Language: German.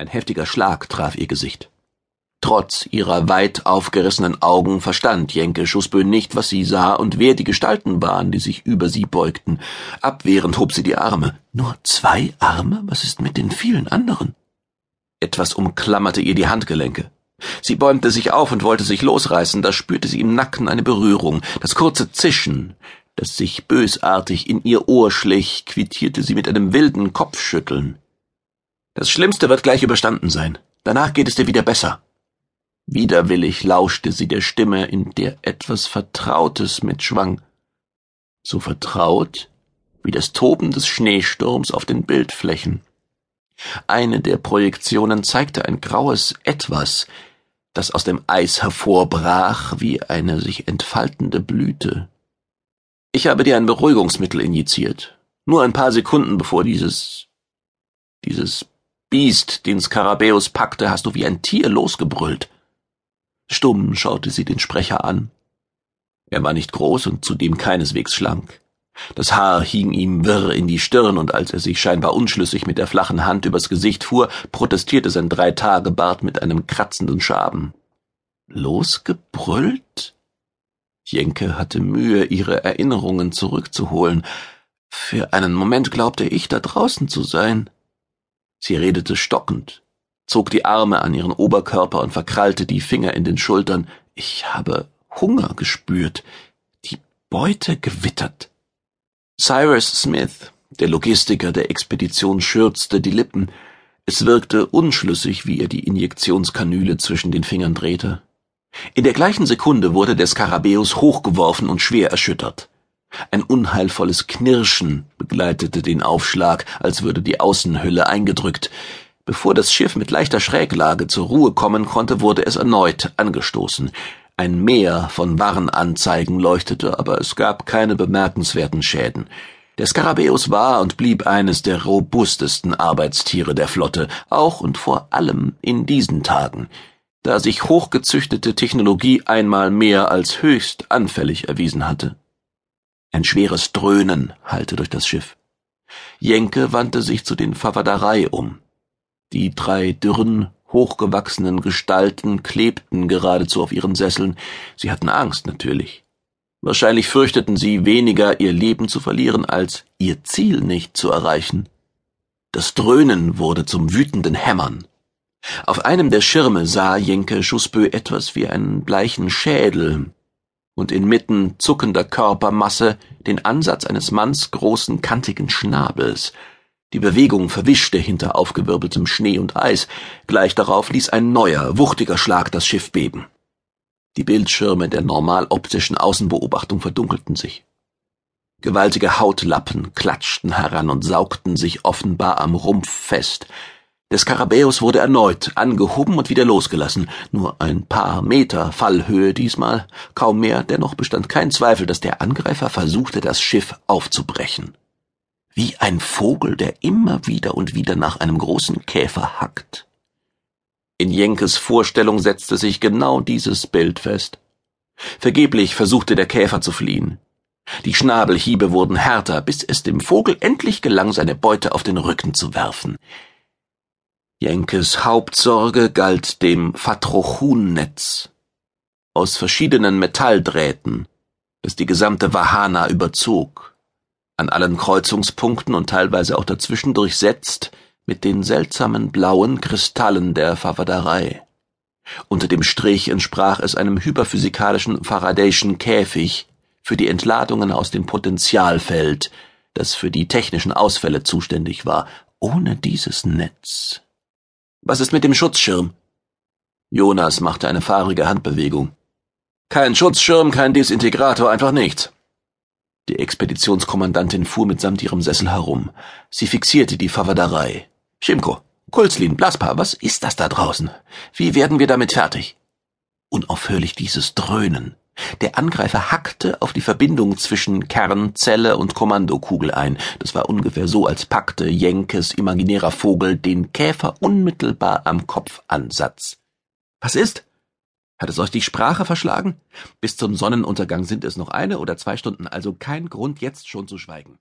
Ein heftiger Schlag traf ihr Gesicht. Trotz ihrer weit aufgerissenen Augen verstand Jenke Schussbö nicht, was sie sah und wer die Gestalten waren, die sich über sie beugten. Abwehrend hob sie die Arme. Nur zwei Arme? Was ist mit den vielen anderen? Etwas umklammerte ihr die Handgelenke. Sie bäumte sich auf und wollte sich losreißen, da spürte sie im Nacken eine Berührung. Das kurze Zischen, das sich bösartig in ihr Ohr schlich, quittierte sie mit einem wilden Kopfschütteln. Das Schlimmste wird gleich überstanden sein. Danach geht es dir wieder besser. Widerwillig lauschte sie der Stimme, in der etwas Vertrautes mitschwang. So vertraut wie das Toben des Schneesturms auf den Bildflächen. Eine der Projektionen zeigte ein graues Etwas, das aus dem Eis hervorbrach wie eine sich entfaltende Blüte. Ich habe dir ein Beruhigungsmittel injiziert. Nur ein paar Sekunden bevor dieses dieses Biest, den Skarabäus packte, hast du wie ein Tier losgebrüllt. Stumm schaute sie den Sprecher an. Er war nicht groß und zudem keineswegs schlank. Das Haar hing ihm wirr in die Stirn, und als er sich scheinbar unschlüssig mit der flachen Hand übers Gesicht fuhr, protestierte sein Dreitagebart mit einem kratzenden Schaben. Losgebrüllt? Jenke hatte Mühe, ihre Erinnerungen zurückzuholen. Für einen Moment glaubte ich, da draußen zu sein. Sie redete stockend, zog die Arme an ihren Oberkörper und verkrallte die Finger in den Schultern. Ich habe Hunger gespürt, die Beute gewittert. Cyrus Smith, der Logistiker der Expedition, schürzte die Lippen. Es wirkte unschlüssig, wie er die Injektionskanüle zwischen den Fingern drehte. In der gleichen Sekunde wurde der Skarabäus hochgeworfen und schwer erschüttert. Ein unheilvolles Knirschen begleitete den Aufschlag, als würde die Außenhülle eingedrückt. Bevor das Schiff mit leichter Schräglage zur Ruhe kommen konnte, wurde es erneut angestoßen. Ein Meer von Warnanzeigen leuchtete, aber es gab keine bemerkenswerten Schäden. Der Skarabäus war und blieb eines der robustesten Arbeitstiere der Flotte, auch und vor allem in diesen Tagen, da sich hochgezüchtete Technologie einmal mehr als höchst anfällig erwiesen hatte. Ein schweres Dröhnen hallte durch das Schiff. Jenke wandte sich zu den Favaderei um. Die drei dürren, hochgewachsenen Gestalten klebten geradezu auf ihren Sesseln. Sie hatten Angst, natürlich. Wahrscheinlich fürchteten sie weniger, ihr Leben zu verlieren, als ihr Ziel nicht zu erreichen. Das Dröhnen wurde zum wütenden Hämmern. Auf einem der Schirme sah Jenke Schussbö etwas wie einen bleichen Schädel und inmitten zuckender Körpermasse den Ansatz eines Manns großen kantigen Schnabels. Die Bewegung verwischte hinter aufgewirbeltem Schnee und Eis. Gleich darauf ließ ein neuer, wuchtiger Schlag das Schiff beben. Die Bildschirme der normal optischen Außenbeobachtung verdunkelten sich. Gewaltige Hautlappen klatschten heran und saugten sich offenbar am Rumpf fest. Der Skarabäus wurde erneut angehoben und wieder losgelassen. Nur ein paar Meter Fallhöhe diesmal, kaum mehr, dennoch bestand kein Zweifel, dass der Angreifer versuchte, das Schiff aufzubrechen wie ein Vogel, der immer wieder und wieder nach einem großen Käfer hackt. In Jenkes Vorstellung setzte sich genau dieses Bild fest. Vergeblich versuchte der Käfer zu fliehen. Die Schnabelhiebe wurden härter, bis es dem Vogel endlich gelang, seine Beute auf den Rücken zu werfen. Jenkes Hauptsorge galt dem Fatrochun-Netz aus verschiedenen Metalldrähten, das die gesamte Wahana überzog an allen Kreuzungspunkten und teilweise auch dazwischen durchsetzt mit den seltsamen blauen Kristallen der Favaderei. Unter dem Strich entsprach es einem hyperphysikalischen Faradayschen Käfig für die Entladungen aus dem Potentialfeld, das für die technischen Ausfälle zuständig war. Ohne dieses Netz. Was ist mit dem Schutzschirm? Jonas machte eine fahrige Handbewegung. Kein Schutzschirm, kein Desintegrator, einfach nichts. Die Expeditionskommandantin fuhr mitsamt ihrem Sessel herum. Sie fixierte die Favaderei. Schimko, Kulzlin, Blaspa, was ist das da draußen? Wie werden wir damit fertig? Unaufhörlich dieses Dröhnen. Der Angreifer hackte auf die Verbindung zwischen Kern, Zelle und Kommandokugel ein. Das war ungefähr so, als packte Jenkes imaginärer Vogel den Käfer unmittelbar am Kopfansatz. Was ist? Hat es euch die Sprache verschlagen? Bis zum Sonnenuntergang sind es noch eine oder zwei Stunden, also kein Grund, jetzt schon zu schweigen.